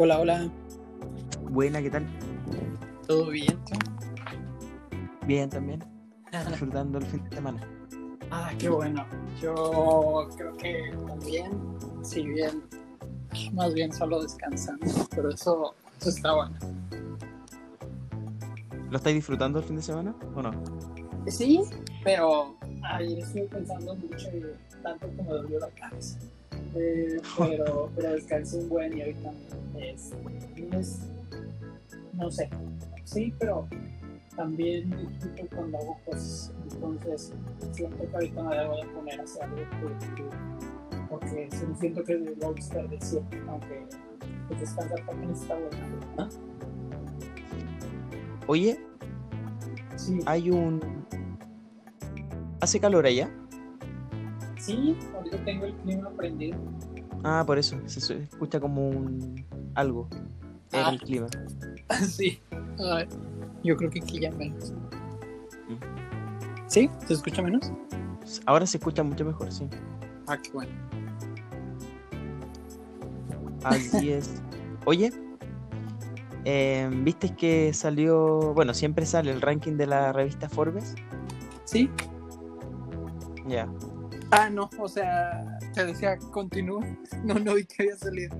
Hola, hola. Buena, ¿qué tal? ¿Todo bien? Bien también. Disfrutando el fin de semana. Ah, qué bueno. Yo creo que también, si bien, más bien solo descansando, pero eso, eso está bueno. ¿Lo estáis disfrutando el fin de semana o no? Sí, pero ayer estuve pensando mucho y tanto me dolió la cabeza. Eh, pero, pero descansé un buen y ahorita es, es, no sé, sí, pero también disfruto cuando hago cosas. Entonces, siento que ahorita me debo de poner a hacer algo productivo. Porque siento que lo voy a desperdiciar, aunque pues, descansar también está bueno. ¿no? Oye, Sí, hay un. ¿Hace calor allá? Sí, ahorita tengo el clima prendido. Ah, por eso. Se escucha como un. algo. En Ah. el clima. sí, Ay, yo creo que aquí ya menos. Mm. ¿Sí? ¿Se escucha menos? Ahora se escucha mucho mejor, sí. Ah, qué bueno. Así es. Oye, eh, ¿viste que salió. Bueno, siempre sale el ranking de la revista Forbes? ¿Sí? Ya. Ah, no, o sea, te decía, continúa. No, no vi que había salido.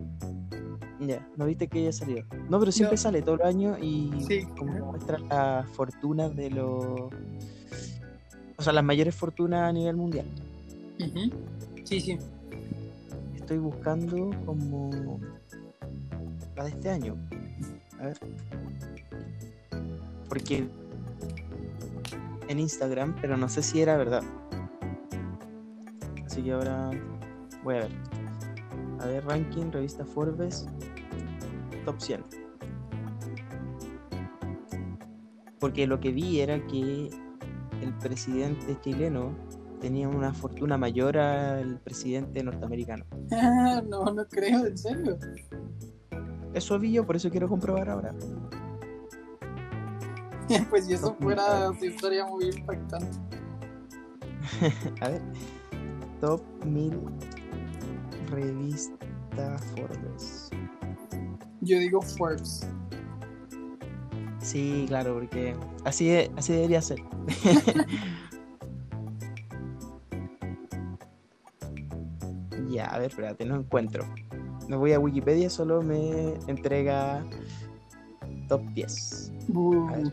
Ya, ¿no viste que ya salió? No, pero siempre No. sale todo el año y Sí. como que muestra la fortuna de los... O sea, las mayores fortunas a nivel mundial. Sí, sí. Estoy buscando como la de este año. A ver. Porque en Instagram, pero no sé si era verdad. Así que ahora voy a ver. A ver, ranking, revista Forbes, top 100. Porque lo que vi era que el presidente chileno tenía una fortuna mayor al presidente norteamericano. Ah, no, no creo, en serio. Eso vi yo, por eso quiero comprobar ahora. Pues si eso fuera, sí estaría muy impactante. A ver. Top 1000 revista Forbes. Yo digo Forbes. Sí, claro, porque así, así debería ser. ya, a ver, espérate, no encuentro. Me voy a Wikipedia, solo me entrega top 10. Uh, A ver.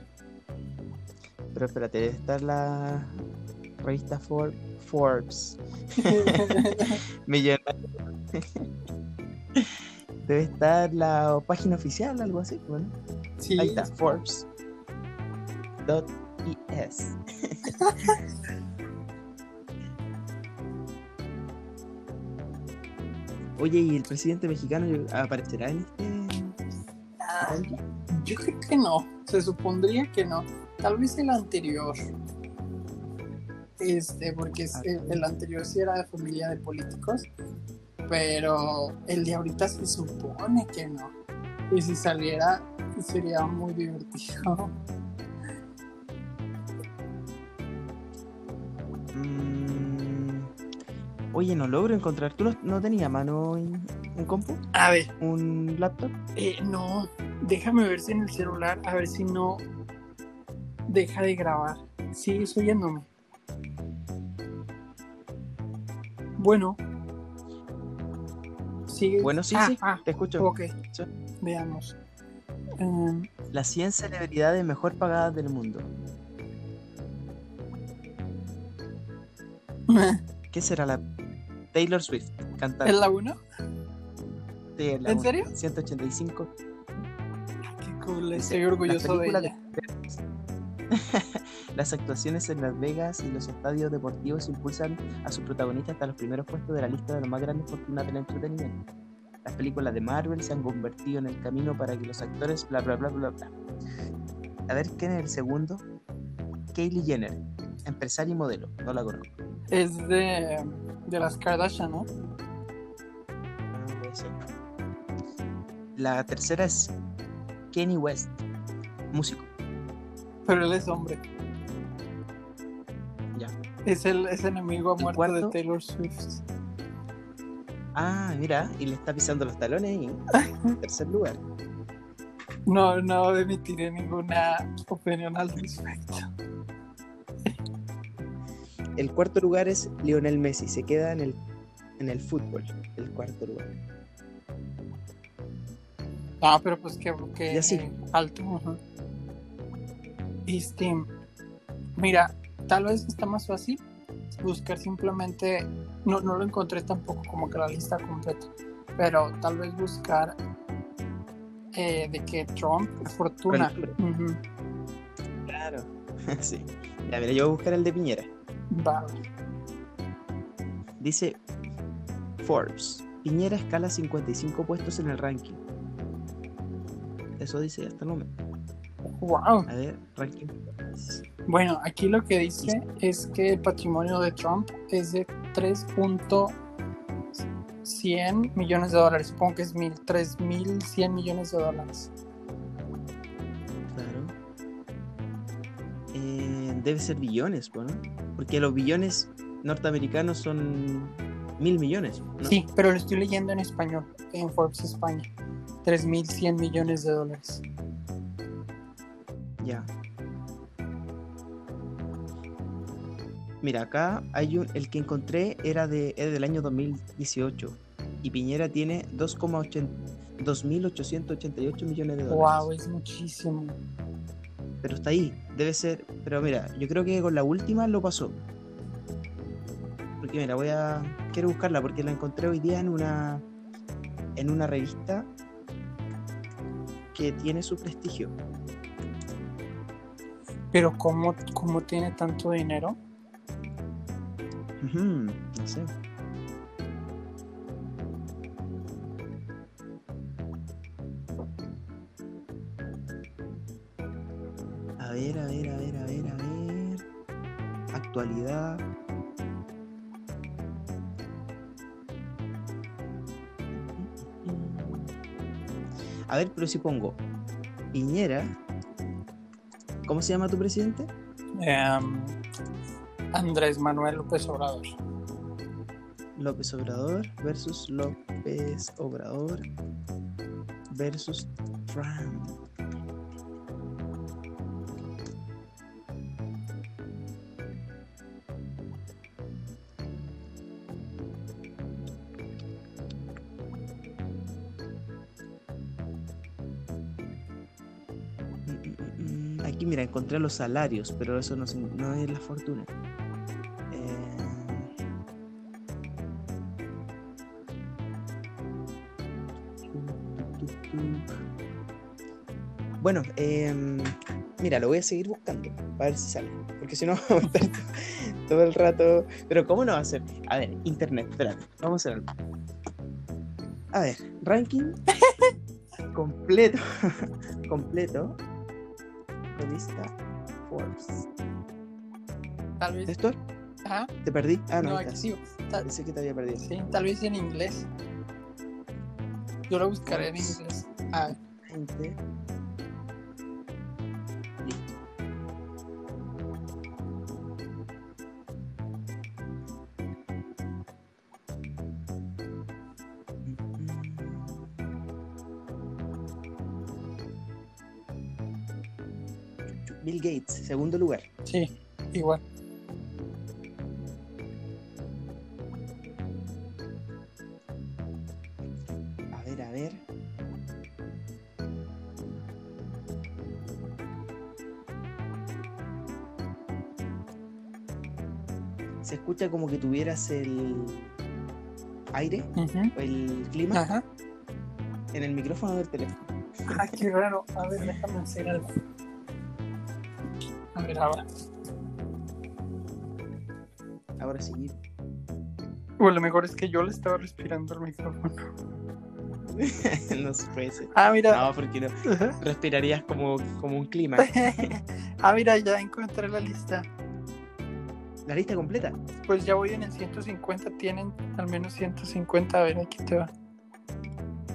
Pero espérate, debe estar la revista For- Forbes. Millonario. Debe estar la página oficial, algo así. Bueno, sí, ahí está, Forbes. Dot es. Oye, ¿y el presidente mexicano aparecerá en este? Ah, yo creo que no. Se supondría que no. Tal vez el anterior. Este, porque el, anterior sí era de familia de políticos. Pero el de ahorita se supone que no. Y si saliera, sería muy divertido. Mm, Oye, no logro encontrar. ¿Tú no, no tenías mano en un compu? A ver, ¿Un laptop? eh, no. Déjame ver si en el celular, a ver si no deja de grabar. Sigue oyéndome. Bueno. Sigue. Bueno, sí, Ah, sí, ah, te escucho. ok. Sí. Veamos. Em, Las 100 celebridades mejor pagadas del mundo. ¿Qué será la Taylor Swift? Cantante. ¿Es la 1? Sí, es la ¿En uno. serio? 185. Qué cool, estoy orgulloso de ella. Las actuaciones en Las Vegas y los estadios deportivos impulsan a sus protagonistas hasta los primeros puestos de la lista de las más grandes fortunas del entretenimiento. Las películas de Marvel se han convertido en el camino para que los actores bla bla bla bla bla. A ver, ¿quién es el segundo? Kylie Jenner, empresaria y modelo. No la conozco. Es de, de las Kardashian, ¿no? No puede ser. La tercera es Kanye West, músico. Pero él es hombre. Ya. Es el es enemigo a ¿El muerte de? Taylor Swift. Ah, mira, y le está pisando los talones y tercer lugar. No, no emitiré ninguna opinión al respecto. El cuarto lugar es Lionel Messi, se queda en el, en el fútbol, el cuarto lugar. Ah, pero pues que, que Ya sí. alto. ajá. Este, mira, tal vez está más fácil buscar simplemente, no, no lo encontré tampoco como que la lista completa, pero tal vez buscar eh, de que Trump, fortuna. Claro. sí. Ya, mira, yo voy a buscar el de Piñera. va. Dice Forbes. Piñera escala 55 puestos en el ranking. Eso dice hasta el momento. Wow. A ver, ranking. Bueno, aquí lo que dice es que el patrimonio de Trump es de 3.100 millones de dólares. Supongo que es mil, 3.100 millones de dólares. Claro. Eh, debe ser billones, ¿no? Porque los billones norteamericanos son mil millones. ¿no? Sí, pero lo estoy leyendo en español, en Forbes España. 3.100 millones de dólares. Ya. Mira, acá hay un, el que encontré era de es del año 2018 y Piñera tiene 2,8 2.888 millones de dólares. Wow, es muchísimo. Pero está ahí, debe ser. Pero mira, yo creo que con la última lo pasó. Porque mira, voy a. Quiero buscarla porque la encontré hoy día en una. En una revista que tiene su prestigio. Pero ¿cómo, cómo tiene tanto dinero? No sé. A ver, a ver, a ver, a ver, a ver. Actualidad. A ver, pero si pongo Piñera. ¿Cómo se llama tu presidente? Em, Andrés Manuel López Obrador. López Obrador versus López Obrador versus Trump. Encontré los salarios, pero eso no, es la fortuna. Eh, Bueno, em, mira, lo voy a seguir buscando para ver si sale. Porque si no, vamos a estar todo el rato. Pero, ¿cómo no va a ser? A ver, internet, espérate, vamos a algo. A ver, ranking completo. completo. Revista Forbes. Tal vez. ¿Esto? Ajá. ¿Te perdí? Ah, no, No, aquí sí. Tal, Pensé que te había perdido. sí, tal vez en inglés. Yo lo buscaré en inglés. Ah, segundo lugar. sí, igual. A ver, a ver. Se escucha como que tuvieras el aire o el clima Ajá. en el micrófono del teléfono. Ah, qué raro. A ver, déjame hacer algo. Ver, ahora. Ahora sí. O lo mejor es que yo le estaba respirando al micrófono. no se puede ser. Ah, mira. No, porque no. Respirarías como, como un clima. ah, mira, ya encontré la lista. La lista completa. Pues ya voy en el 150. Tienen al menos 150. A ver, aquí te va.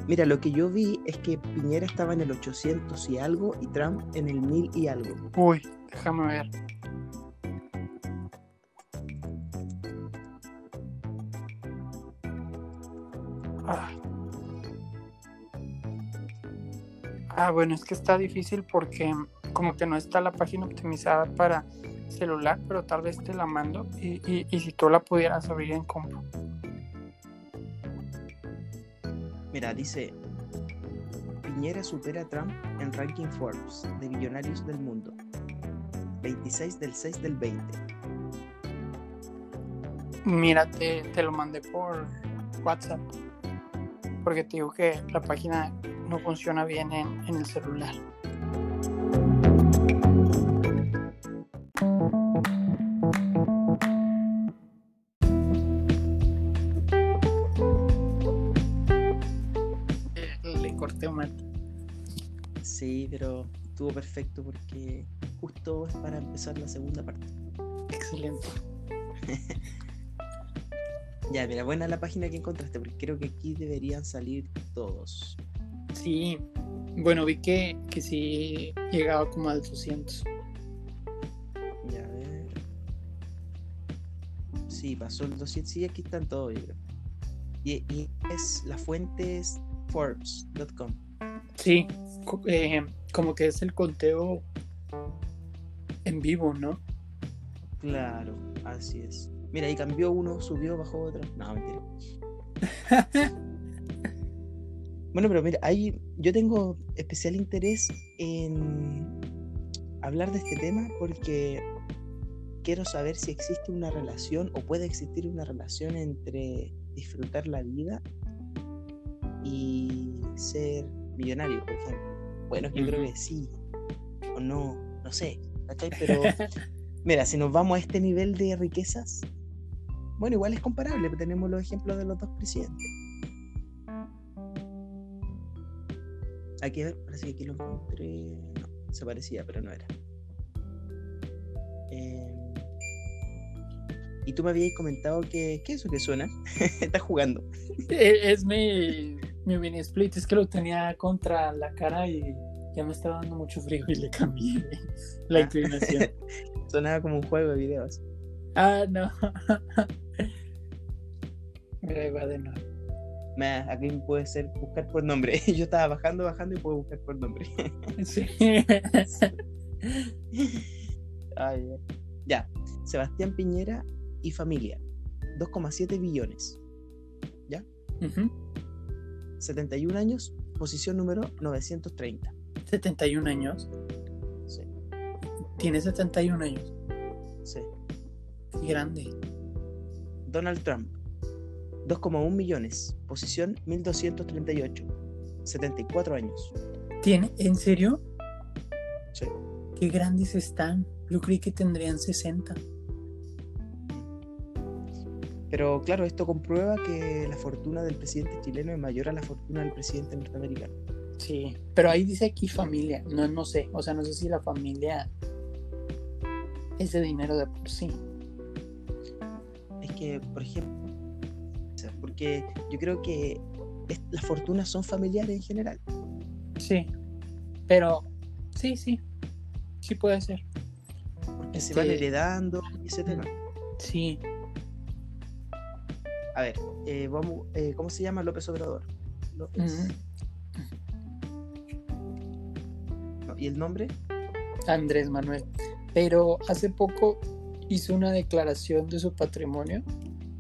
Mira, lo que yo vi es que Piñera estaba en el 800 y algo y Trump en el 1000 y algo. Uy, déjame ver. Ah. Ah, bueno, es que está difícil porque como que no está la página optimizada para celular, pero tal vez te la mando y, y, si tú la pudieras abrir en compu. Mira, dice, Piñera supera a Trump en ranking Forbes de billonarios del mundo. 26 del 6 del 20. Mira, te, te lo mandé por WhatsApp. Porque te digo que la página no funciona bien en, en el celular. Eh, Le corté mal. Sí, pero estuvo perfecto porque justo es para empezar la segunda parte. Excelente. Ya, mira, buena la página que encontraste, porque creo que aquí deberían salir todos. Sí. Bueno, vi que, que sí llegaba como al 200. Ya, a ver. Sí, pasó el 200. Sí, aquí están todos, yo creo. Y, y es la fuente es Forbes.com. Sí, eh, como que es el conteo en vivo, ¿no? Claro, así es. Mira, ahí cambió uno, subió, bajó otro. No, mentira. Bueno, pero mira, ahí yo tengo especial interés en hablar de este tema porque quiero saber si existe una relación o puede existir una relación entre disfrutar la vida y ser millonario, por ejemplo. Bueno, yo creo Ujú. que sí o no, no sé, ¿cachai? Pero mira, si nos vamos a este nivel de riquezas, bueno, igual es comparable, tenemos los ejemplos de los dos presidentes. Aquí, a ver, parece que aquí lo encontré. No, se parecía, pero no era. Eh, y tú me habías comentado que. ¿Qué es eso que suena? Estás jugando. Eh, Es mi, mi mini split, es que lo tenía contra la cara y ya me estaba dando mucho frío y le cambié la Ah. inclinación. Sonaba como un juego de videos. Ah, no. Mira, va de nuevo. Meh, aquí puede ser buscar por nombre. Yo estaba bajando, bajando y puedo buscar por nombre. Sí. Ay, ya. ya. Sebastián Piñera y familia. 2,7 billones. Ujú. 71 años, posición número 930. 71 años. Sí, Tiene 71 años. sí. Qué grande. Donald Trump. 2,1 millones, posición 1238. 74 años. ¿Tiene? ¿En serio? Sí. Qué grandes están. Yo creí que tendrían 60. Pero claro, esto comprueba que la fortuna del presidente chileno es mayor a la fortuna del presidente norteamericano. Sí. Pero ahí dice aquí familia. No, no sé. O sea, no sé si la familia es de dinero de por sí. Es que, por ejemplo, porque yo creo que es- las fortunas son familiares en general. Sí. Pero sí, sí. Sí puede ser. Porque se Este- van heredando y ese tema. Sí. A ver, eh, vamos, eh, ¿cómo se llama López Obrador? López. ¿Y el nombre? Andrés Manuel. Pero hace poco hizo una declaración de su patrimonio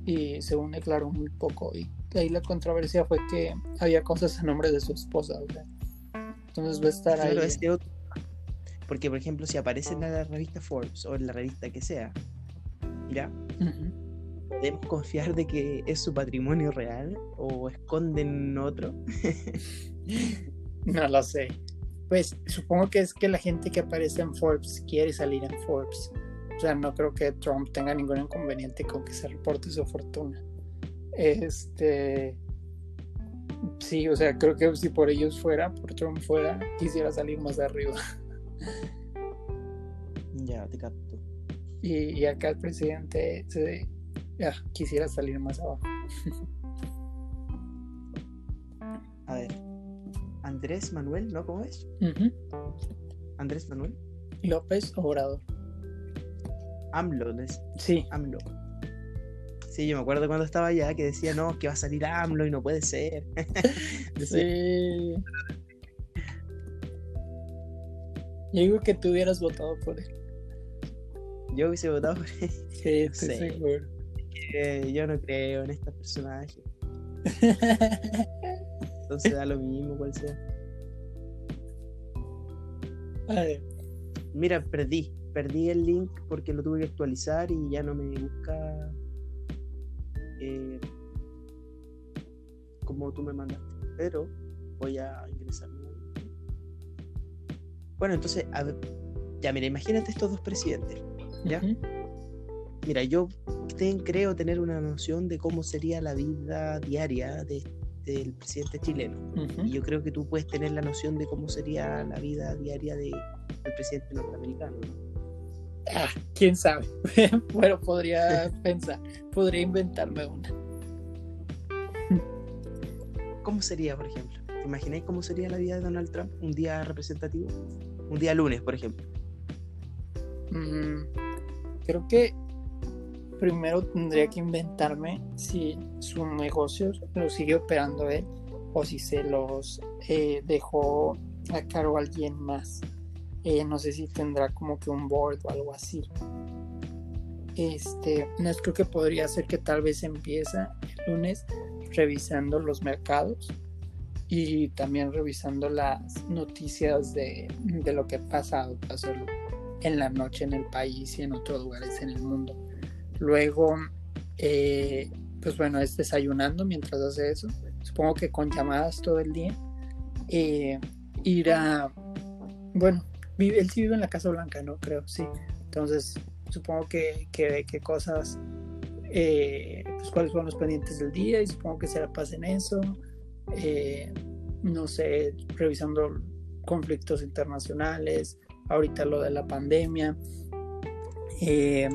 y según declaró muy poco. Y ahí la controversia fue que había cosas a nombre de su esposa. sea. Entonces va a estar Claro, ahí. es de otro. Porque, por ejemplo, si aparece en la revista Forbes o en la revista que sea, mira, Ujú. ¿podemos confiar de que es su patrimonio real o esconden otro? No lo sé. Pues supongo que es que la gente que aparece en Forbes quiere salir en Forbes. O sea, no creo que Trump tenga ningún inconveniente con que se reporte su fortuna. Este. Sí, o sea, creo que si por ellos fuera, por Trump fuera, quisiera salir más arriba. Ya, te capto. Y, y acá el presidente se, ah, quisiera salir más abajo. Andrés Manuel, ¿no? ¿Cómo es? Andrés Manuel. López Obrador. AMLO, les- Sí, AMLO. Sí, Sí, yo me acuerdo cuando estaba allá que decía, no, que va a salir AMLO y no puede ser. sí. Yo digo que tú hubieras votado por él. Yo hubiese votado por él. Sí, estoy seguro. yo no creo en este personaje. Entonces da lo mismo cual sea. Mira, perdí. Perdí el link porque lo tuve que actualizar y ya no me busca eh, como tú me mandaste. Pero voy a ingresar. Bueno, entonces, ya mira, imagínate estos dos presidentes. ¿Ya? Mira, yo creo tener una noción de cómo sería la vida diaria de, del presidente chileno. Y yo creo que tú puedes tener la noción de cómo sería la vida diaria de, del presidente norteamericano. Ah, quién sabe. bueno, podría pensar, podría inventarme una. ¿Cómo sería, por ejemplo? ¿Te imagináis cómo sería la vida de Donald Trump un día representativo? Un día lunes, por ejemplo. Mm, creo que primero tendría que inventarme si su negocio lo sigue operando él o si se los eh, dejó a cargo alguien más. Eh, no sé si tendrá como que un board o algo así. Este, no creo que podría ser que tal vez empieza el lunes revisando los mercados y también revisando las noticias de, de lo que ha pasado, pasó en la noche en el país y en otros lugares en el mundo. Luego, eh, pues bueno, es desayunando mientras hace eso. Supongo que con llamadas todo el día. Eh, ir a, bueno, él sí vive en la Casa Blanca, ¿no? Creo, sí. Entonces, supongo que, que, qué cosas, eh, pues cuáles son los pendientes del día y supongo que se la pasen eso. no sé, revisando conflictos internacionales, ahorita lo de la pandemia. Eh,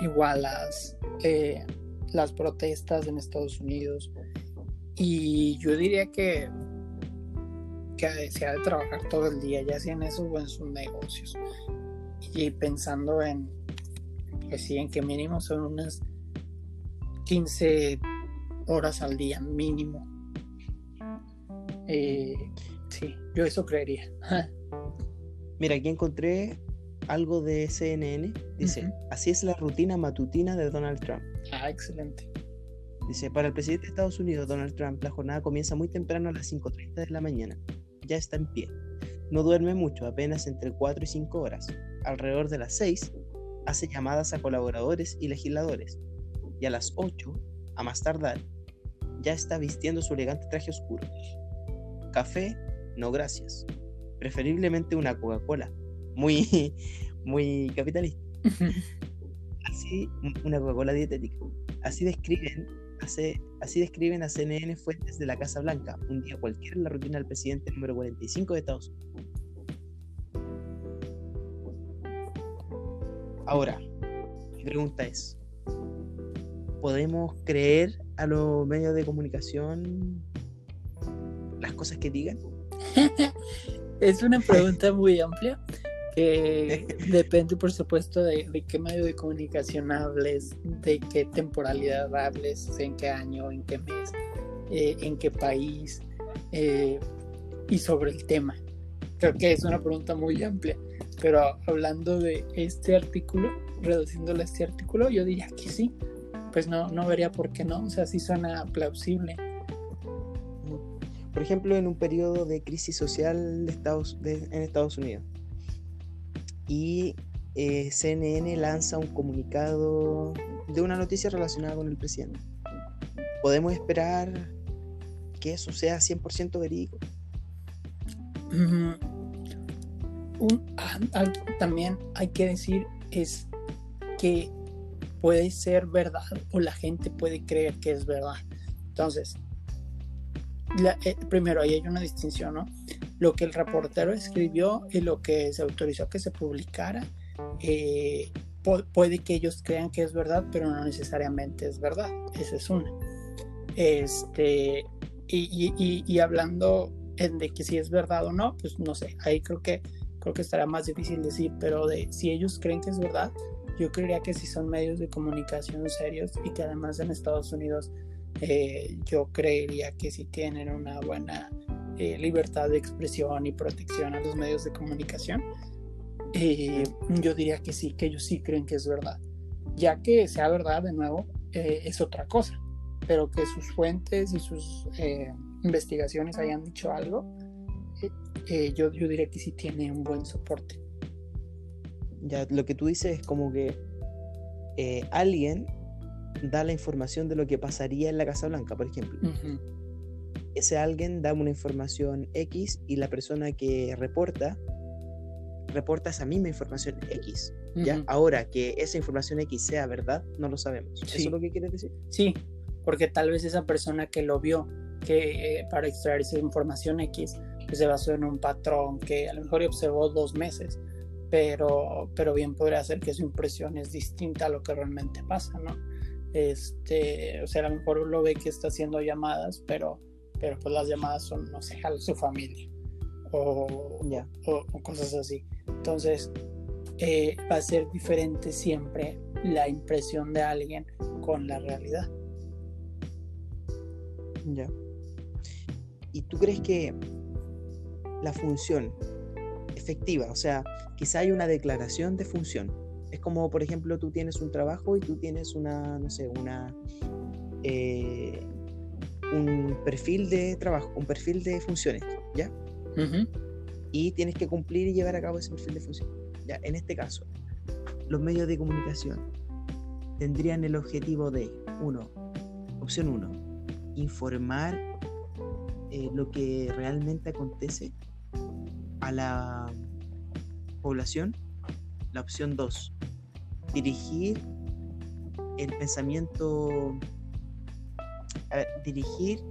igual las, eh, las protestas en Estados Unidos. Y yo diría que, que se ha de trabajar todo el día, ya sea en eso o en sus negocios. Y pensando en, pues sí, que mínimo son unas 15 horas al día, mínimo. Eh, sí, yo eso creería. Mira, aquí encontré algo de CNN. Dice, así es la rutina matutina de Donald Trump. Ah, excelente. Dice, para el presidente de Estados Unidos, Donald Trump, la jornada comienza muy temprano a las 5.30 de la mañana. Ya está en pie. No duerme mucho, apenas entre 4 y 5 horas. Alrededor de las 6, hace llamadas a colaboradores y legisladores. Y a las 8, a más tardar, ya está vistiendo su elegante traje oscuro. Café, no gracias. Preferiblemente una Coca-Cola, muy, muy capitalista. Así, una Coca-Cola dietética. Así describen, hace, así describen a CNN fuentes de la Casa Blanca, un día cualquiera en la rutina del presidente número 45 de Estados Unidos. Ahora, mi pregunta es, ¿podemos creer a los medios de comunicación las cosas que digan? es una pregunta muy amplia que depende, por supuesto, de, qué medio de comunicación hables, de qué temporalidad hables, en qué año, en qué mes, eh, en qué país eh, y sobre el tema. Creo que es una pregunta muy amplia, pero hablando de este artículo, reduciéndole a este artículo, yo diría que sí. Pues no, no vería por qué no, o sea, sí suena plausible. Por ejemplo, en un periodo de crisis social de Estados, en Estados Unidos y eh, CNN lanza un comunicado de una noticia relacionada con el presidente. ¿Podemos esperar que eso sea 100% verídico? algo también hay que decir es que puede ser verdad o la gente puede creer que es verdad. Entonces, eh, primero ahí hay una distinción, ¿no? Lo que el reportero escribió y lo que se autorizó que se publicara, eh, puede que ellos crean que es verdad, pero no necesariamente es verdad. Esa es una. Este, y, hablando de que si es verdad o no, pues no sé, ahí creo que creo que estará más difícil decir, pero de si ellos creen que es verdad, yo creería que si son medios de comunicación serios y que además en Estados Unidos eh, yo creería que si tienen una buena eh, libertad de expresión y protección a los medios de comunicación, eh, yo diría que sí, que ellos sí creen que es verdad. Ya que sea verdad, de nuevo, es otra cosa, pero que sus fuentes y sus investigaciones hayan dicho algo, yo, yo diría que sí tiene un buen soporte. Ya, lo que tú dices es como que alguien da la información de lo que pasaría en la Casa Blanca, por ejemplo. Ese alguien da una información X y la persona que reporta reporta esa misma información X. ¿ya? Ahora, que esa información X sea verdad, no lo sabemos. ¿Eso es lo que quieres decir? Sí, porque tal vez esa persona que lo vio, que eh, para extraer esa información X, pues se basó en un patrón que a lo mejor observó dos meses, pero, pero bien podría ser que su impresión es distinta a lo que realmente pasa, ¿no? Este, o sea, a lo mejor lo ve que está haciendo llamadas, pero, pero pues las llamadas son, no sé, a su familia o, o, cosas así. Entonces, eh, va a ser diferente siempre la impresión de alguien con la realidad. Ya. ¿Y tú crees que la función efectiva, o sea, quizá hay una declaración de función, es como, por ejemplo, tú tienes un trabajo y tú tienes una, no sé, una... Eh, un perfil de trabajo, un perfil de funciones, ¿ya? Y tienes que cumplir y llevar a cabo ese perfil de funciones. Ya, en este caso, los medios de comunicación tendrían el objetivo de, uno, opción uno, informar eh, lo que realmente acontece a la población. La opción dos, dirigir el pensamiento, a ver, dirigir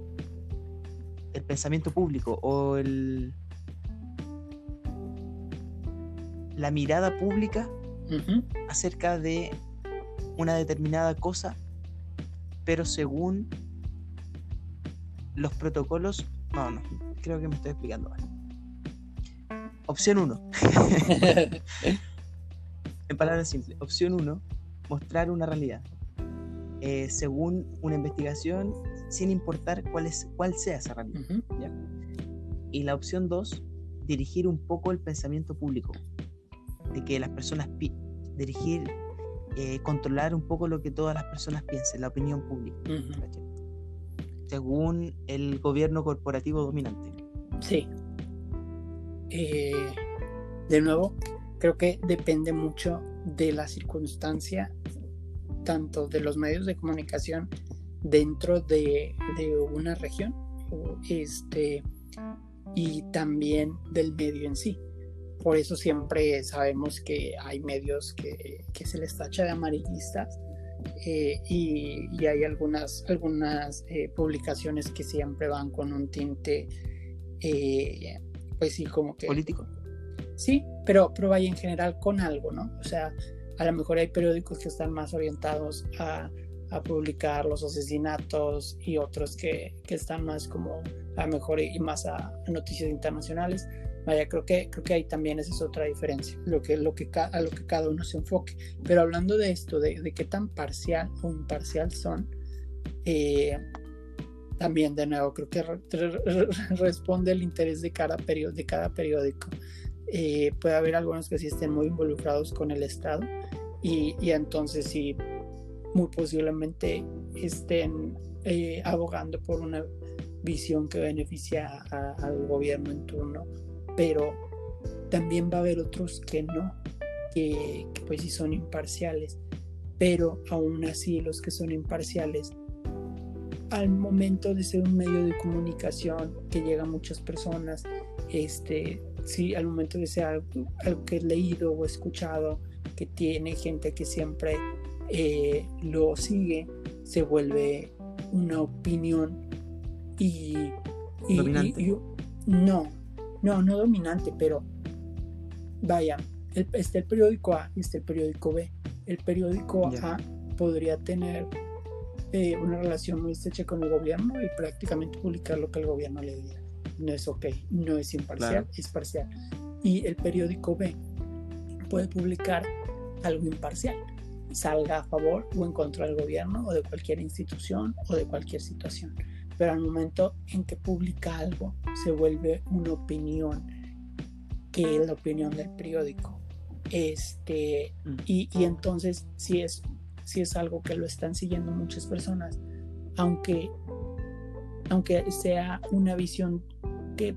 el pensamiento público o el, la mirada pública acerca de una determinada cosa, pero según los protocolos, no, no, creo que me estoy explicando mal. Opción 1. En palabras simples, opción 1, mostrar una realidad. Eh, según una investigación, sin importar cuál, es, cuál sea esa realidad. Y la opción 2, dirigir un poco el pensamiento público. De que las personas, dirigir, eh, controlar un poco lo que todas las personas piensen, la opinión pública. Según el gobierno corporativo dominante. Sí. Eh, de nuevo, creo que depende mucho de la circunstancia, tanto de los medios de comunicación dentro de, una región este, y también del medio en sí. Por eso siempre sabemos que hay medios que, se les tacha de amarillistas eh, y, hay algunas, algunas eh, publicaciones que siempre van con un tinte, eh, pues sí, como que... Político. Sí, pero, pero vaya en general con algo, ¿no? O sea, a lo mejor hay periódicos que están más orientados a, publicar los asesinatos y otros que, están más como a mejor y más a, noticias internacionales. Vaya, creo que, creo que ahí también esa es otra diferencia, lo que, lo que, a lo que cada uno se enfoque. Pero hablando de esto, de, qué tan parcial o imparcial son, eh, también de nuevo creo que responde el interés de de cada periódico. Eh, puede haber algunos que sí estén muy involucrados con el Estado y, entonces sí, muy posiblemente estén eh, abogando por una visión que beneficia al gobierno en turno, pero también va a haber otros que no, que, que pues sí son imparciales, pero aún así los que son imparciales al momento de ser un medio de comunicación que llega a muchas personas, este, sí, al momento de ser algo, que he leído o escuchado, que tiene gente que siempre eh, lo sigue, se vuelve una opinión y, no, no, no dominante, pero vaya, está el periódico A y está el periódico B. El periódico A podría tener eh, una relación muy estrecha con el gobierno y prácticamente publicar lo que el gobierno le diga no es ok, no es imparcial, es parcial. Y el periódico B puede publicar algo imparcial, salga a favor o en contra del gobierno o de cualquier institución o de cualquier situación. Pero al momento en que publica algo, se vuelve una opinión, que es la opinión del periódico. Este, Mm. y, y entonces, si es, si es algo que lo están siguiendo muchas personas, aunque, aunque sea una visión que,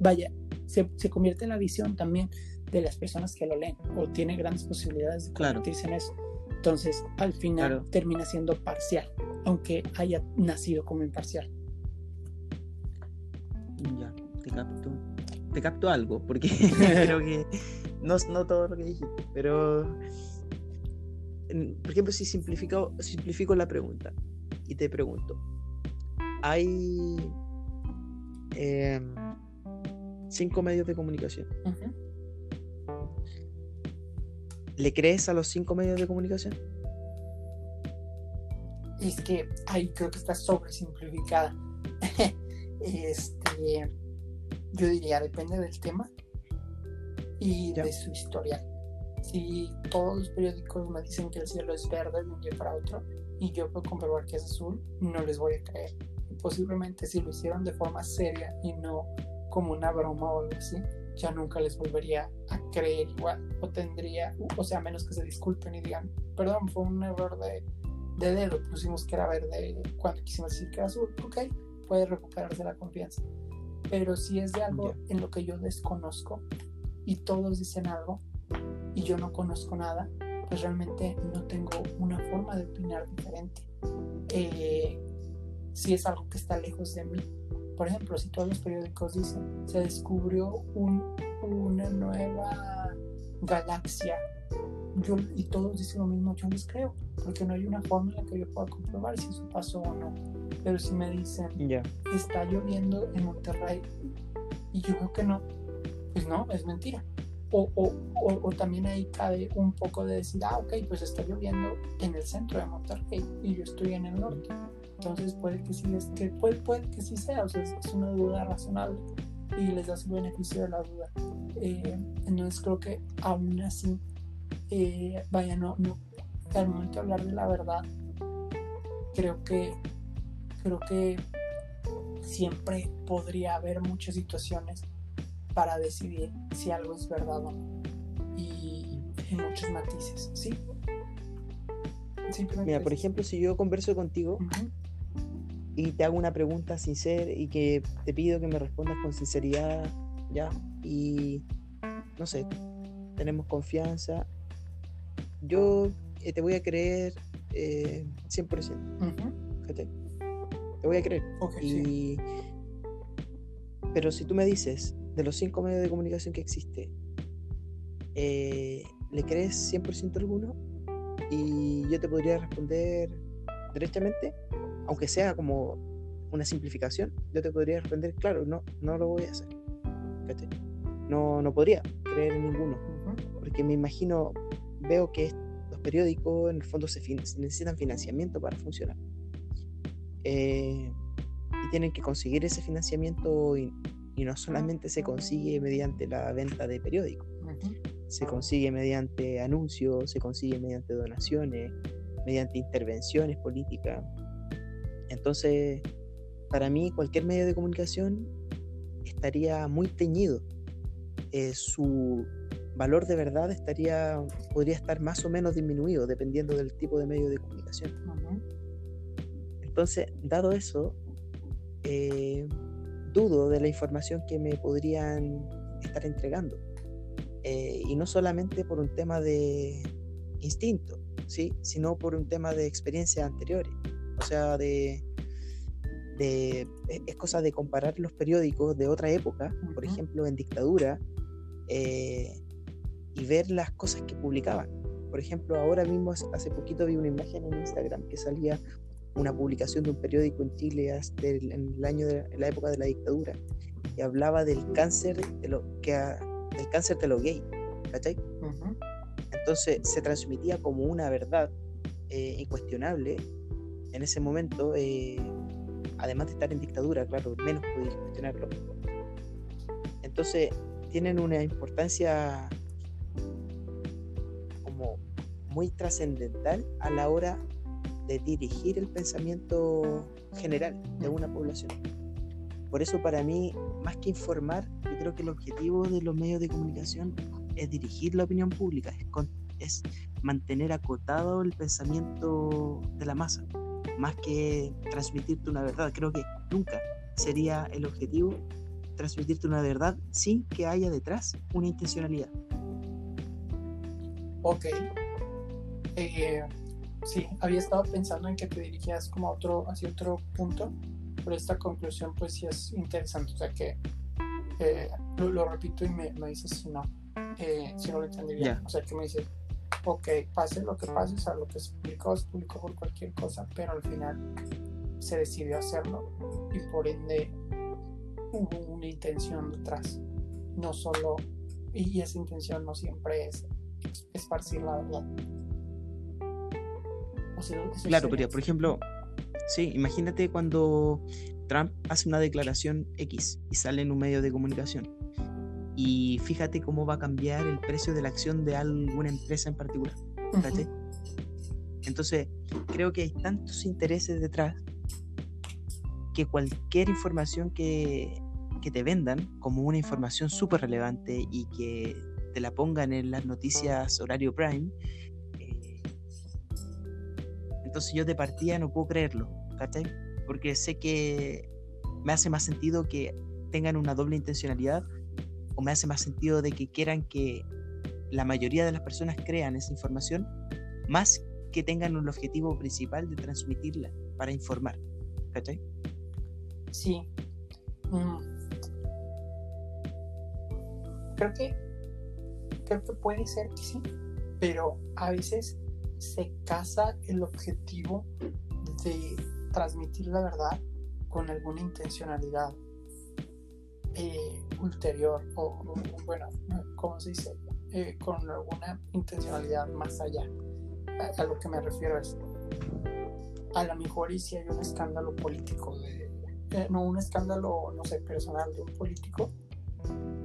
vaya, se, se convierte en la visión también de las personas que lo leen o tiene grandes posibilidades de Claro. convertirse en eso. Entonces, al final Claro. termina siendo parcial, aunque haya nacido como imparcial. Ya, te capto. Te capto algo, porque creo que no, no todo lo que dijiste, pero por ejemplo, si simplifico, simplifico la pregunta y te pregunto, hay em, cinco medios de comunicación. ¿Le crees a los cinco medios de comunicación? Es que ahí creo que está sobresimplificada. este, yo diría, depende del tema y Ya. de su historial. Si todos los periódicos me dicen que el cielo es verde de un día para otro y yo puedo comprobar que es azul, no les voy a creer. Posiblemente si lo hicieron de forma seria y no como una broma o algo así, ya nunca les volvería a creer igual. O tendría, o sea, a menos que se disculpen y digan, perdón, fue un error de, de dedo, pusimos que era verde cuando quisimos decir que era azul, ok, puede recuperarse la confianza. Pero si es de algo en lo que yo desconozco y todos dicen algo y yo no conozco nada, pues realmente no tengo una forma de opinar diferente. Eh, si es algo que está lejos de mí. Por ejemplo, si todos los periódicos dicen se descubrió un, una nueva galaxia yo, y todos dicen lo mismo, yo les creo, porque no hay una forma en la que yo pueda comprobar si eso pasó o no. Pero si me dicen está lloviendo en Monterrey y yo veo que no, pues no, es mentira. O, o, o, o también ahí cabe un poco de decir, ah, ok, pues está lloviendo en el centro de Monterrey y yo estoy en el norte. Entonces puede que sí, es que, puede, puede que sí sea, o sea, es, es una duda razonable y les da su beneficio de la duda. Eh, entonces creo que aún así, eh, vaya, no, no, al momento de hablar de la verdad, creo que, creo que siempre podría haber muchas situaciones para decidir si algo es verdad o no. Y en muchos matices, ¿sí? Mira, por ejemplo, si yo converso contigo y te hago una pregunta sincera y que te pido que me respondas con sinceridad, ya, y no sé, tenemos confianza, yo eh, te voy a creer eh, 100%, ujú, ¿cachai? Te voy a creer. ok, sí. Y... Pero si tú me dices, de los cinco medios de comunicación que existe, eh, ¿le crees 100% alguno? Y yo te podría responder derechamente, aunque sea como una simplificación, yo te podría responder, claro, no, no lo voy a hacer. No, no podría creer en ninguno, porque me imagino, veo que los periódicos en el fondo se fin- necesitan financiamiento para funcionar. Eh, y tienen que conseguir ese financiamiento y, y no solamente se consigue mediante la venta de periódicos, se consigue mediante anuncios, se consigue mediante donaciones, mediante intervenciones políticas. Entonces, para mí cualquier medio de comunicación estaría muy teñido. Eh, su valor de verdad estaría, podría estar más o menos disminuido dependiendo del tipo de medio de comunicación. Entonces, dado eso, eh, dudo de la información que me podrían estar entregando. Eh, y no solamente por un tema de instinto, ¿sí? sino por un tema de experiencias anteriores. O sea, de, de- es cosa de comparar los periódicos de otra época, por ejemplo, en dictadura, eh, y ver las cosas que publicaban. Por ejemplo, ahora mismo, hace- poquito vi una imagen en Instagram que salía una publicación de un periódico en Chile hasta el- en el año de, en la época de la dictadura y hablaba del cáncer de lo que a- del cáncer de los gays, Entonces se transmitía como una verdad eh, incuestionable. En ese momento, eh, además de estar en dictadura, claro, menos podías cuestionarlo. Entonces tienen una importancia como muy trascendental a la hora de dirigir el pensamiento general de una población. Por eso para mí, más que informar, yo creo que el objetivo de los medios de comunicación es dirigir la opinión pública, es, es mantener acotado el pensamiento de la masa, más que transmitirte una verdad. Creo que nunca sería el objetivo transmitirte una verdad sin que haya detrás una intencionalidad. Ok. Eh, sí, había estado pensando en que te dirigías como a otro, hacia otro punto, pero esta conclusión pues sí es interesante. O sea que eh, lo, repito y me, me dices si no, eh, si no lo entendí bien. O sea que me dices, ok, pase lo que pase, o sea, lo que se publicó, se publicó por cualquier cosa, pero al final se decidió hacerlo y por ende hubo una intención detrás. No solo, y esa intención no siempre es esparcir la verdad. claro, pero por ejemplo, sí, imagínate cuando Trump hace una declaración X y sale en un medio de comunicación. Y fíjate cómo va a cambiar el precio de la acción de alguna empresa en particular. Entonces, creo que hay tantos intereses detrás que cualquier información que, te vendan como una información súper relevante y que te la pongan en las noticias horario prime, eh, entonces yo de partida no puedo creerlo, ¿cachai? Porque sé que me hace más sentido que tengan una doble intencionalidad o me hace más sentido de que quieran que la mayoría de las personas crean esa información más que tengan un objetivo principal de transmitirla para informar, ¿cachai? Sí. Mm. Creo que creo que puede ser que sí, pero a veces se casa el objetivo de transmitir la verdad con alguna intencionalidad eh, ulterior o, bueno, ¿cómo se dice? Eh, con alguna intencionalidad más allá. A, lo que me refiero es, a lo mejor y si hay un escándalo político de, eh, no un escándalo, no sé, personal de un político,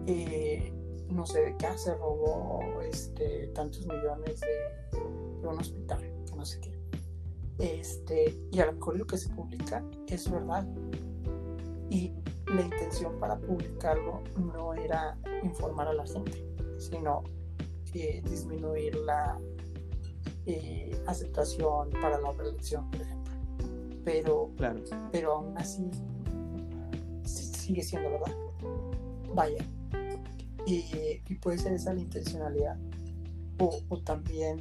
eh, no sé de qué se robó este, tantos millones de, un hospital, no sé qué. Este, y a lo mejor lo que se publica es verdad. Y la intención para publicarlo no era informar a la gente, sino eh, disminuir la aceptación para la reelección, por ejemplo. Pero, claro. pero aún así sigue siendo verdad. Vaya. Y, puede ser esa la intencionalidad. O, también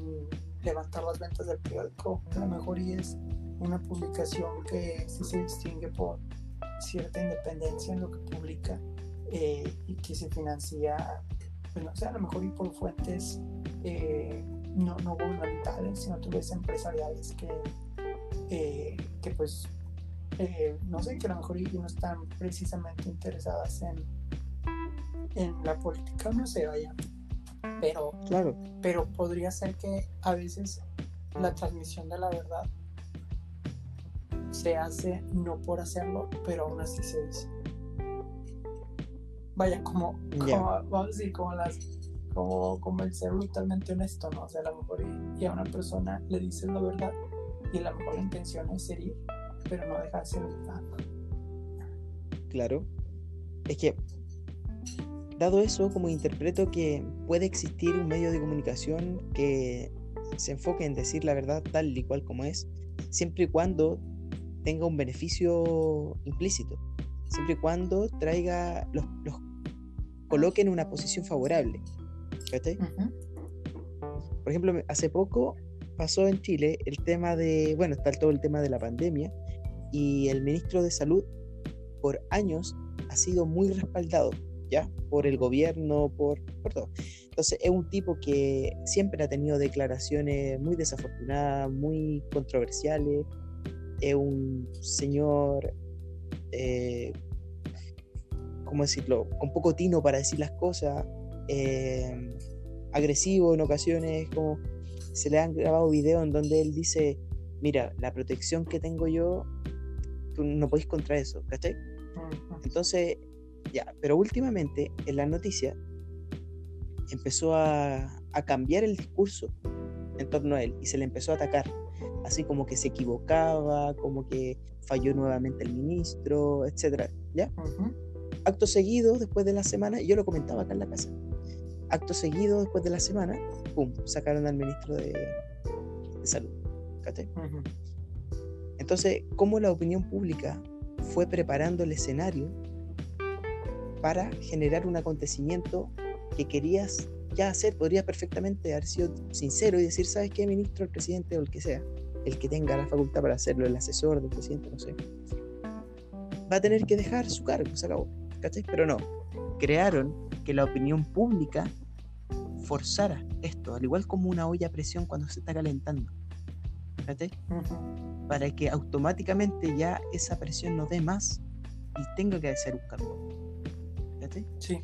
levantar las ventas del periódico. A lo mejor y es una publicación que se distingue por cierta independencia en lo que publica eh, y que se financia, pues no sé, a lo mejor y por fuentes eh, no, no gubernamentales, sino tal vez empresariales que, eh, que pues eh, no sé, que a lo mejor no están precisamente interesadas en, en la política, no sé, vaya. Pero, claro. pero podría ser que a veces la transmisión de la verdad se hace no por hacerlo, pero aún así se dice. Vaya, como, vamos a decir, como las como, como el ser brutalmente honesto, ¿no? O sea, a lo mejor y, y a una persona le dices la verdad y a lo mejor la intención es herir, pero no deja de ser Claro. Es que, dado eso, como interpreto que puede existir un medio de comunicación que se enfoque en decir la verdad tal y cual como es, siempre y cuando tenga un beneficio implícito, siempre y cuando traiga, los, coloque en una posición favorable. Por ejemplo, hace poco pasó en Chile el tema de, bueno, está todo el tema de la pandemia, y el ministro de Salud por años ha sido muy respaldado, ¿ya? Por el gobierno, por, por todo. Entonces es un tipo que siempre ha tenido declaraciones muy desafortunadas, muy controversiales. Es un señor, eh, ¿cómo decirlo?, con poco tino para decir las cosas, eh, agresivo en ocasiones, como se le han grabado videos en donde él dice, mira, la protección que tengo yo tú no podés contra eso, ¿cachai? Entonces, ya, pero últimamente en la noticia empezó a, cambiar el discurso en torno a él y se le empezó a atacar, así como que se equivocaba, como que falló nuevamente el ministro, etcétera, ¿ya? Acto seguido, después de la semana, yo lo comentaba acá en la casa, acto seguido, después de la semana, pum, sacaron al ministro de, salud, Entonces, ¿cómo la opinión pública fue preparando el escenario para generar un acontecimiento que querías ya hacer, podrías perfectamente haber sido sincero y decir, ¿sabes qué, ministro, el presidente o el que sea, el que tenga la facultad para hacerlo, el asesor del presidente, no sé, va a tener que dejar su cargo, se acabó, ¿cachai? Pero no, crearon que la opinión pública forzara esto, al igual como una olla a presión cuando se está calentando, ¿cachai? Para que automáticamente ya esa presión no dé más y tenga que hacer un cambio. ¿Cachai? Sí.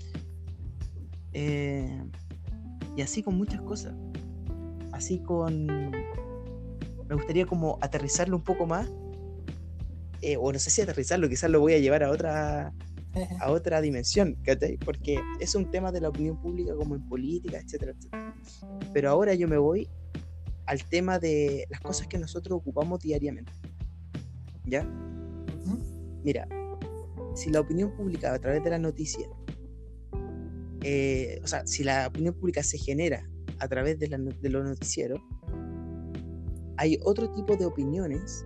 Eh, y así con muchas cosas. Así con... Me gustaría como aterrizarlo un poco más. Eh, o no sé si aterrizarlo, quizás lo voy a llevar a otra a otra dimensión, Porque es un tema de la opinión pública como en política, etcétera, etcétera. Pero ahora yo me voy al tema de las cosas que nosotros ocupamos diariamente. ¿Ya? Mira, si la opinión pública a través de la noticia eh, o sea, si la opinión pública se genera a través de, los noticieros, hay otro tipo de opiniones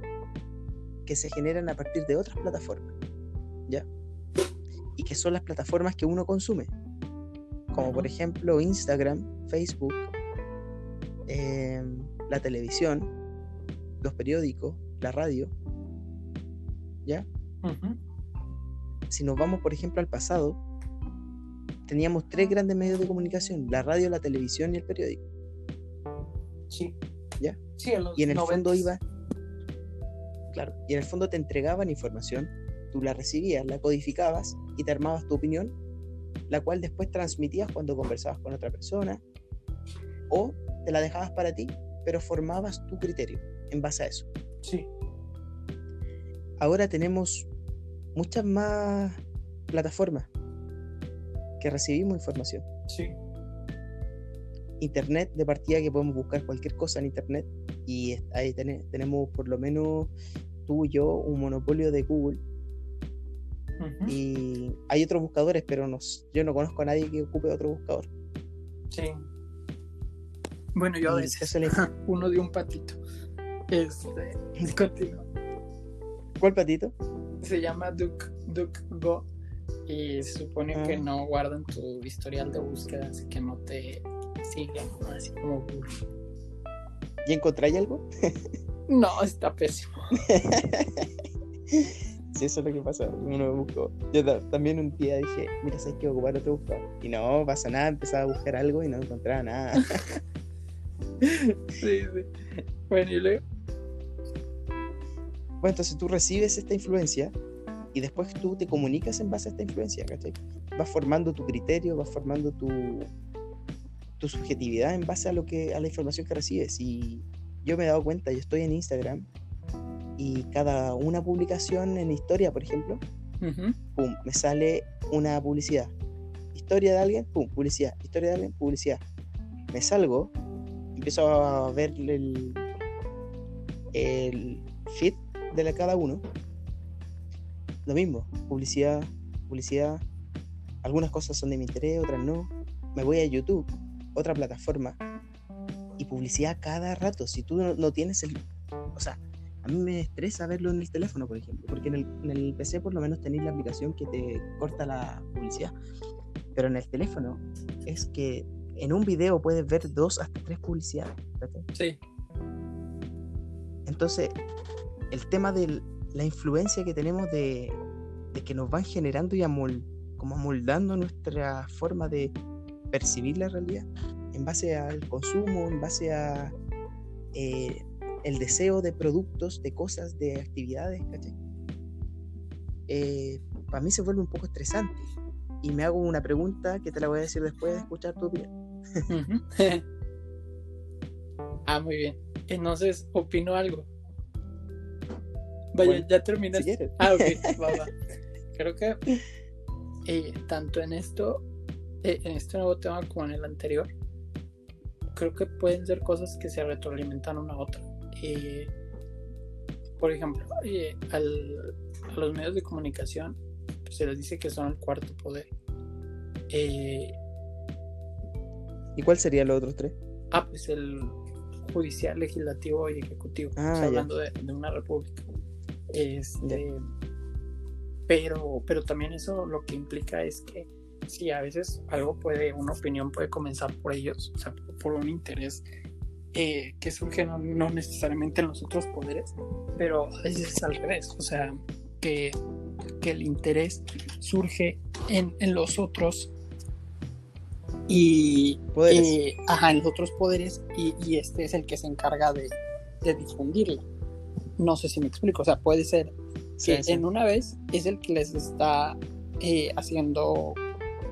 que se generan a partir de otras plataformas, ¿ya? Y que son las plataformas que uno consume, como por ejemplo Instagram, Facebook, em, la televisión, los periódicos, la radio, ¿ya? Si nos vamos, por ejemplo, al pasado, teníamos tres grandes medios de comunicación, la radio, la televisión y el periódico. Sí. ¿Ya? Sí, y en el fondo iba... Claro, y en el fondo te entregaban información, tú la recibías, la codificabas y te armabas tu opinión, la cual después transmitías cuando conversabas con otra persona, o te la dejabas para ti, pero formabas tu criterio en base a eso. Sí. Ahora tenemos muchas más plataformas que recibimos información. Sí. Internet de partida que podemos buscar cualquier cosa en Internet y ahí tenemos por lo menos tú y yo un monopolio de Google. Y hay otros buscadores, pero no, yo no conozco a nadie que ocupe otro buscador. Sí. Bueno, yo a veces uno de un patito. Este, continúa. ¿Cuál patito? Se llama DuckDuckGo y se supone que ah. no guardan tu historial de búsqueda, así que no te siguen, así como ¿Y encontráis algo? no, está pésimo. sí, eso es lo que pasa. Uno buscó. Yo también un día dije, mira, ¿sabes que ocupar otro buscador? Y no pasa nada, empezaba a buscar algo y no encontraba nada. sí, sí. Bueno, y luego. Bueno, entonces tú recibes esta influencia y después tú te comunicas en base a esta influencia, ¿cachai? Vas formando tu criterio, vas formando tu, tu subjetividad en base a lo que a la información que recibes y yo me he dado cuenta, yo estoy en Instagram y cada una publicación en historia, por ejemplo, pum, me sale una publicidad. Historia de alguien, pum, publicidad. Historia de alguien, publicidad. Me salgo, empiezo a ver el, el feed de cada uno lo mismo, publicidad, publicidad. Algunas cosas son de mi interés, otras no. Me voy a YouTube, otra plataforma, y publicidad cada rato. Si tú no, tienes el... O sea, a mí me estresa verlo en el teléfono, por ejemplo, porque en el, en el PC por lo menos tenéis la aplicación que te corta la publicidad. Pero en el teléfono es que en un video puedes ver dos hasta tres publicidades. Sí. Entonces, el tema del, la influencia que tenemos de, que nos van generando y como amoldando nuestra forma de percibir la realidad en base al consumo, en base a eh, el deseo de productos, de cosas, de actividades, eh, para mí se vuelve un poco estresante. Y me hago una pregunta que te la voy a decir después de escuchar tu opinión. ah, muy bien. Entonces, opino algo. Vaya, ya terminaste. ah, ok, Creo que eh, tanto en esto, en este nuevo tema como en el anterior, creo que pueden ser cosas que se retroalimentan una a otra. Eh, por ejemplo, eh, a los medios de comunicación pues, se les dice que son el cuarto poder. Eh, ¿Y cuál sería los otros tres? Ah, pues el judicial, legislativo y ejecutivo. Ah, hablando de, una república. Este, pero, pero también eso lo que implica es que si a veces algo puede, una opinión puede comenzar por ellos, o sea, por un interés eh, que surge no, necesariamente en los otros poderes, pero a veces es al revés, o sea, que, que el interés surge en, en los otros y eh, ajá, en los otros poderes y, y, este es el que se encarga de, de, difundirlo. No sé si me explico, o sea, puede ser que en una vez es el que les está eh, haciendo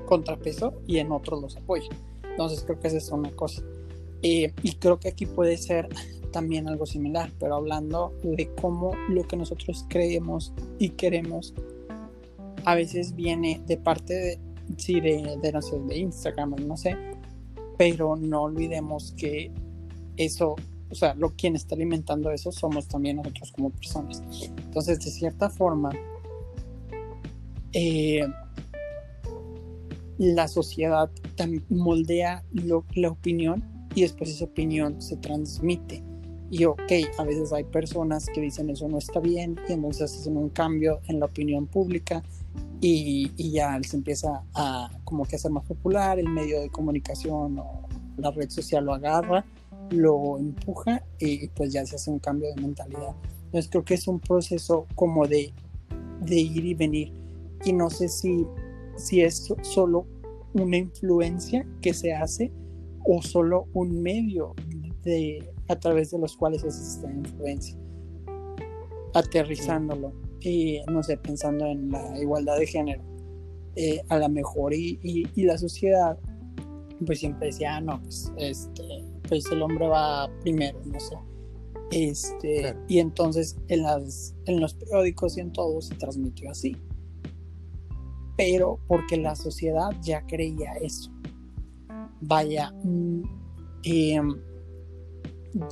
contrapeso y en otros los apoya. Entonces creo que esa es una cosa. Eh, y creo que aquí puede ser también algo similar, pero hablando de cómo lo que nosotros creemos y queremos a veces viene de parte de, sí, de, de, no sé, de Instagram, no sé, pero no olvidemos que eso, o sea, lo quien está alimentando eso somos también nosotros como personas. Entonces, de cierta forma, eh, la sociedad moldea la opinión y después esa opinión se transmite. Y ok, a veces hay personas que dicen eso no está bien y entonces hacen un cambio en la opinión pública y, ya se empieza a como que hacer más popular, el medio de comunicación o la red social lo agarra, lo empuja y pues ya se hace un cambio de mentalidad. Entonces creo que es un proceso como de ir y venir y no sé si, si es solo una influencia que se hace o solo un medio de, a través de los cuales es esta influencia. Aterrizándolo y no sé, pensando en la igualdad de género, eh, a lo mejor y, y, la sociedad pues siempre decía, ah, no, pues, este, pues el hombre va primero, no sé. Este, Y entonces en, las, en los periódicos y en todo se transmitió así. Pero porque la sociedad ya creía eso. Vaya, mm, em,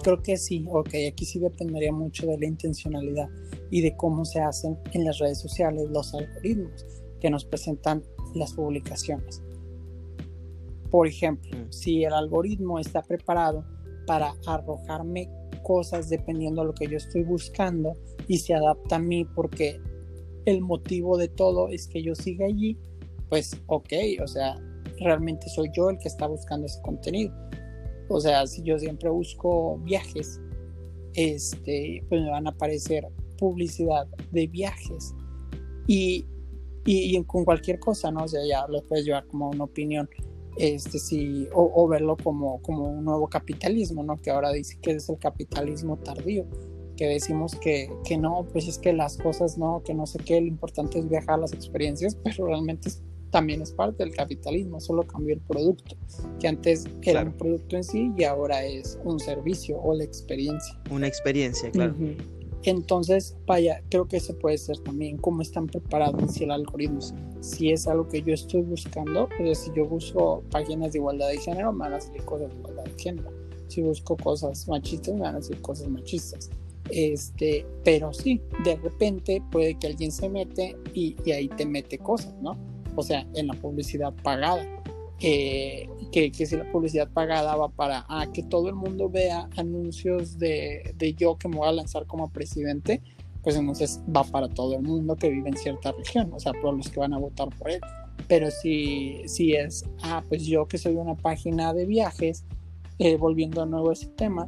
creo que sí, ok, aquí sí dependería mucho de la intencionalidad y de cómo se hacen en las redes sociales los algoritmos que nos presentan las publicaciones. Por ejemplo, mm. si el algoritmo está preparado para arrojarme cosas dependiendo de lo que yo estoy buscando y se adapta a mí porque el motivo de todo es que yo siga allí, pues ok, o sea, realmente soy yo el que está buscando ese contenido. O sea, si yo siempre busco viajes, este, pues me van a aparecer publicidad de viajes y, y, con cualquier cosa, ¿no? O sea, ya lo puedes llevar como una opinión, este, sí, o, verlo como, como un nuevo capitalismo, ¿no? Que ahora dice que es el capitalismo tardío, que decimos que, que no, pues es que las cosas no, que no sé qué, lo importante es viajar las experiencias, pero realmente es también es parte del capitalismo, solo cambió el producto, que antes era un producto en sí y ahora es un servicio o la experiencia. Una experiencia, claro. Entonces, vaya, creo que ese puede ser también cómo están preparados si el algoritmo, si es algo que yo estoy buscando, pues si yo busco páginas de igualdad de género, me van a salir cosas de igualdad de género. Si busco cosas machistas, me van a salir cosas machistas. Este, pero sí, de repente puede que alguien se mete y, y ahí te mete cosas, ¿no? o sea, en la publicidad pagada. que, que, si la publicidad pagada va para ah, que todo el mundo vea anuncios de, de, yo que me voy a lanzar como presidente, pues entonces va para todo el mundo que vive en cierta región, o sea, por los que van a votar por él. Pero si, si es, ah, pues yo que soy una página de viajes, eh, volviendo a nuevo ese tema,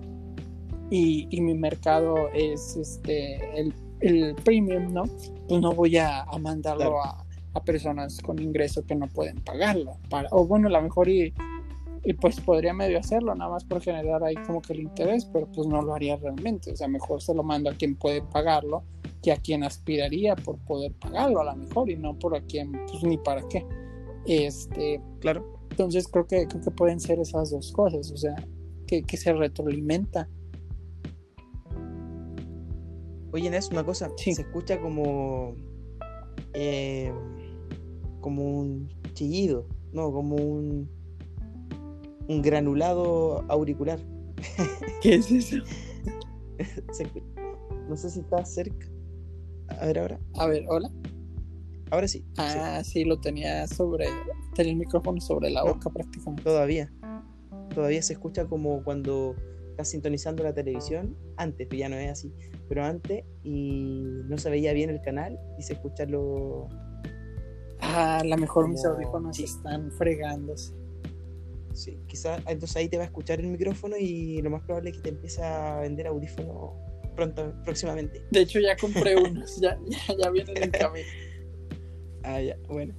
y, y, mi mercado es este el, el premium, ¿no? Pues no voy a, a mandarlo a, a personas con ingreso que no pueden pagarlo. Para, o bueno, a lo mejor y, y, pues podría medio hacerlo, nada más por generar ahí como que el interés, pero pues no lo haría realmente. O sea, mejor se lo mando a quien puede pagarlo que a quien aspiraría por poder pagarlo a lo mejor y no por a quien, pues ni para qué. Este, claro. Entonces creo que, creo que pueden ser esas dos cosas, o sea, que, que se retroalimenta. Oye, es una cosa, se escucha como eh, como un chillido, no, como un un granulado auricular. ¿Qué es eso? Se no sé si está cerca. A ver ahora. A ver, hola. Ahora sí. sí, Ah, sí, lo tenía sobre. Tenía el micrófono sobre la No. boca prácticamente. todavía. Todavía se escucha como cuando estás sintonizando la televisión. Antes, pero ya no es así. Pero antes y no se veía bien el canal y se escucha lo. Ah, a lo mejor mis Como- audífonos sí. están fregándose. Sí, quizás entonces ahí te va a escuchar el micrófono y lo más probable es que te empiece a vender audífonos pronto, próximamente. De hecho, ya compré unos. ya, ya, ya vienen en camino. Ah, ya, bueno.